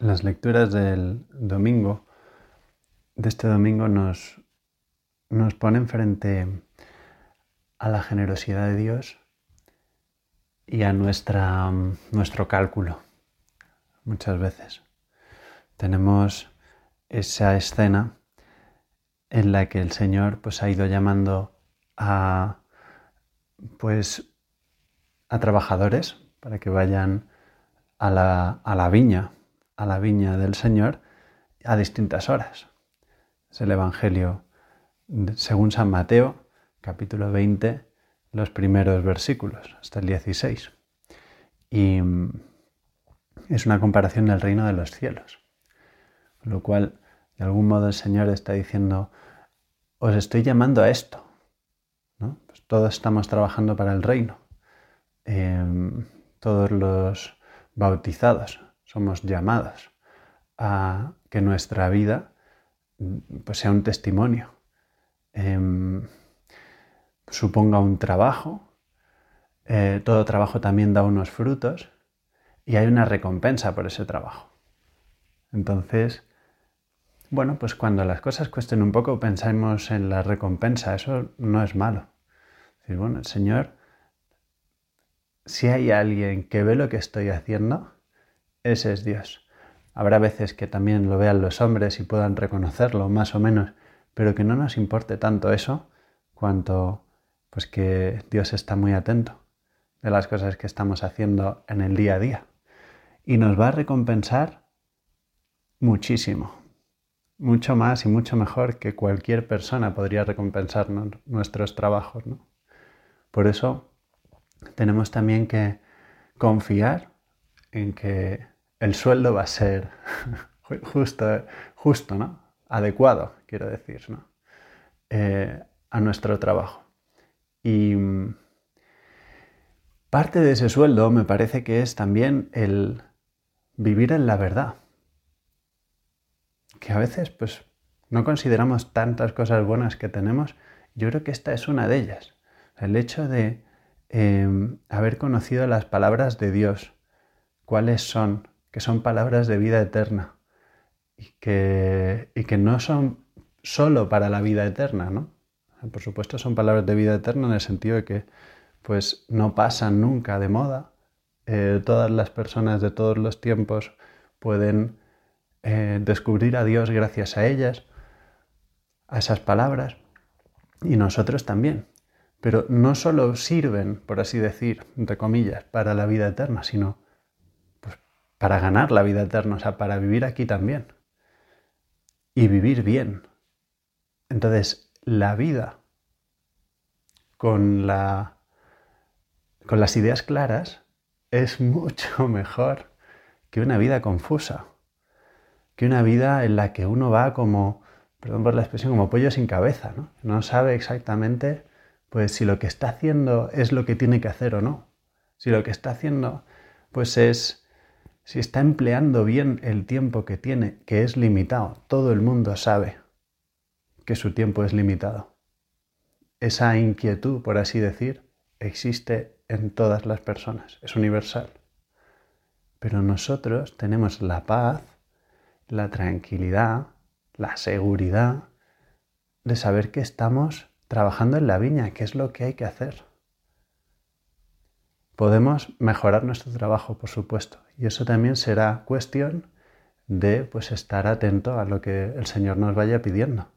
Las lecturas del domingo, de este domingo, nos, nos ponen frente a la generosidad de Dios y a nuestra, nuestro cálculo. Muchas veces tenemos esa escena en la que el Señor pues, ha ido llamando a, pues, a trabajadores para que vayan a la, a la viña a la viña del Señor a distintas horas. Es el Evangelio según San Mateo, capítulo 20, los primeros versículos, hasta el 16. Y mm, es una comparación del reino de los cielos. Lo cual, de algún modo el Señor está diciendo, os estoy llamando a esto. Pues todos estamos trabajando para el reino. Em, todos los bautizados somos llamados a que nuestra vida pues, sea un testimonio, em, suponga un trabajo, eh, todo trabajo también da unos frutos y hay una recompensa por ese trabajo. Entonces, bueno, pues cuando las cosas cuesten un poco, pensemos en la recompensa, eso no es malo. bueno, el Señor, si hay alguien que ve lo que estoy haciendo, ese es Dios. Habrá veces que también lo vean los hombres y puedan reconocerlo más o menos, pero que no nos importe tanto eso cuanto pues que Dios está muy atento de las cosas que estamos haciendo en el día a día y nos va a recompensar muchísimo, mucho más y mucho mejor que cualquier persona podría recompensarnos nuestros trabajos. Por eso tenemos también que confiar en que el sueldo va a ser justo, justo ¿no? Adecuado, quiero decir, ¿no? Eh, a nuestro trabajo. Y mm, parte de ese sueldo me parece que es también el vivir en la verdad. Que a veces, pues, no consideramos tantas cosas buenas que tenemos. Yo creo que esta es una de ellas. El hecho de em, haber conocido las palabras de Dios, cuáles son, que son palabras de vida eterna y que, no son solo para la vida eterna, ¿no? Por supuesto son palabras de vida eterna en el sentido de que pues no pasan nunca de moda. Eh, todas las personas de todos los tiempos pueden eh, descubrir a Dios gracias a ellas, a esas palabras, y nosotros también. Pero no solo sirven, por así decir, entre comillas, para la vida eterna, sino para ganar la vida eterna, o sea, para vivir aquí también. Y vivir bien. Entonces, la vida con, la, con las ideas claras es mucho mejor que una vida confusa, que una vida en la que uno va como, perdón por la expresión, como pollo sin cabeza, ¿no? No sabe exactamente pues si lo que está haciendo es lo que tiene que hacer o no. Si lo que está haciendo pues es si está empleando bien el tiempo que tiene, que es limitado, todo el mundo sabe que su tiempo es limitado. Esa inquietud, por así decir, existe en todas las personas, es universal. Pero nosotros tenemos la paz, la tranquilidad, la seguridad de saber que estamos trabajando en la viña, que es lo que hay que hacer. Podemos mejorar nuestro trabajo, por supuesto, y eso también será cuestión de pues estar atento a lo que el Señor nos vaya pidiendo.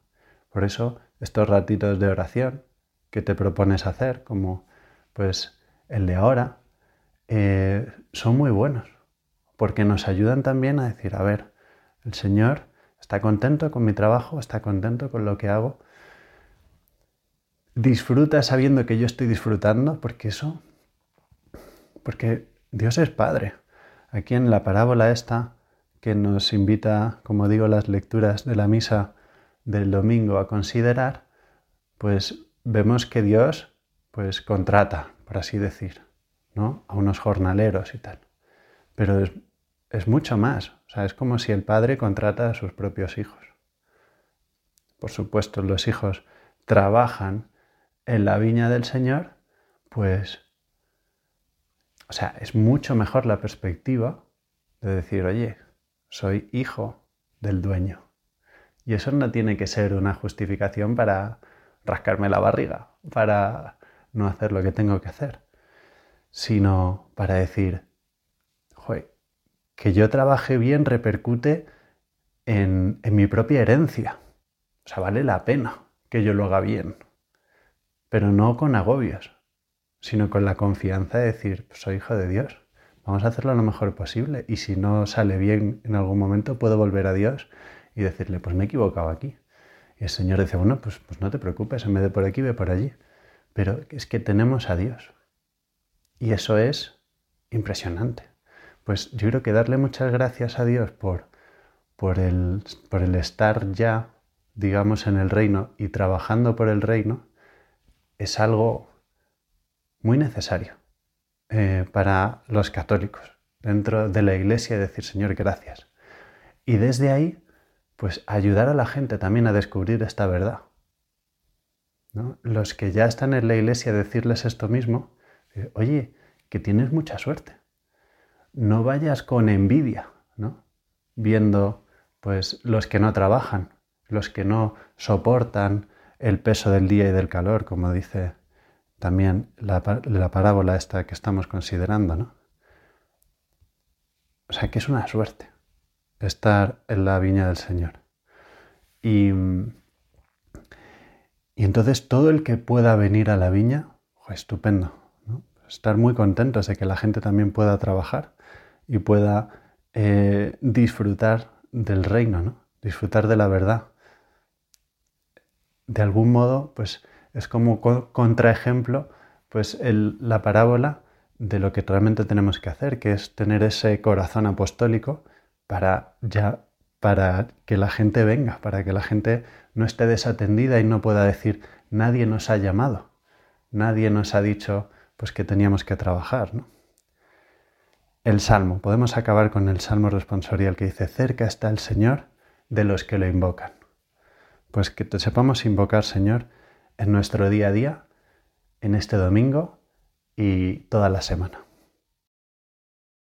Por eso estos ratitos de oración que te propones hacer, como pues el de ahora, eh, son muy buenos, porque nos ayudan también a decir, a ver, el Señor está contento con mi trabajo, está contento con lo que hago, disfruta sabiendo que yo estoy disfrutando, porque eso, porque Dios es Padre. Aquí en la parábola esta, que nos invita, como digo, las lecturas de la misa del domingo a considerar, pues vemos que Dios pues contrata, por así decir, ¿no? a unos jornaleros y tal. Pero es, mucho más, o sea, es como si el padre contrata a sus propios hijos. Por supuesto, los hijos trabajan en la viña del Señor, pues o sea, es mucho mejor la perspectiva de decir, oye, soy hijo del dueño. Y eso no tiene que ser una justificación para rascarme la barriga, para no hacer lo que tengo que hacer, sino para decir, que yo trabaje bien repercute en, en mi propia herencia. O sea, vale la pena que yo lo haga bien, pero no con agobios, sino con la confianza de decir, pues soy hijo de Dios, vamos a hacerlo lo mejor posible y si no sale bien en algún momento puedo volver a Dios y decirle, pues me he equivocado aquí. Y el Señor dice, bueno, pues, pues no te preocupes, en vez de por aquí, ve por allí. Pero es que tenemos a Dios. Y eso es impresionante. Pues yo creo que darle muchas gracias a Dios por, por, el, por el estar ya, digamos, en el reino y trabajando por el reino, es algo muy necesario eh, para los católicos dentro de la iglesia decir, Señor, gracias. Y desde ahí pues ayudar a la gente también a descubrir esta verdad. Los que ya están en la iglesia decirles esto mismo, eh, oye, que tienes mucha suerte. No vayas con envidia, ¿no? Viendo pues los que no trabajan, los que no soportan el peso del día y del calor, como dice también la, la parábola esta que estamos considerando, ¿no? O sea que es una suerte estar en la viña del Señor. Y, y entonces todo el que pueda venir a la viña, estupendo. Estar muy contentos de que la gente también pueda trabajar y pueda eh, disfrutar del reino, ¿no? disfrutar de la verdad. De algún modo, pues es como contraejemplo, pues la parábola de lo que realmente tenemos que hacer, que es tener ese corazón apostólico para ya para que la gente venga, para que la gente no esté desatendida y no pueda decir nadie nos ha llamado, nadie nos ha dicho pues que teníamos que trabajar, El salmo, podemos acabar con el salmo responsorial que dice cerca está el Señor de los que lo invocan. Pues que te sepamos invocar, Señor, en nuestro día a día, en este domingo y toda la semana.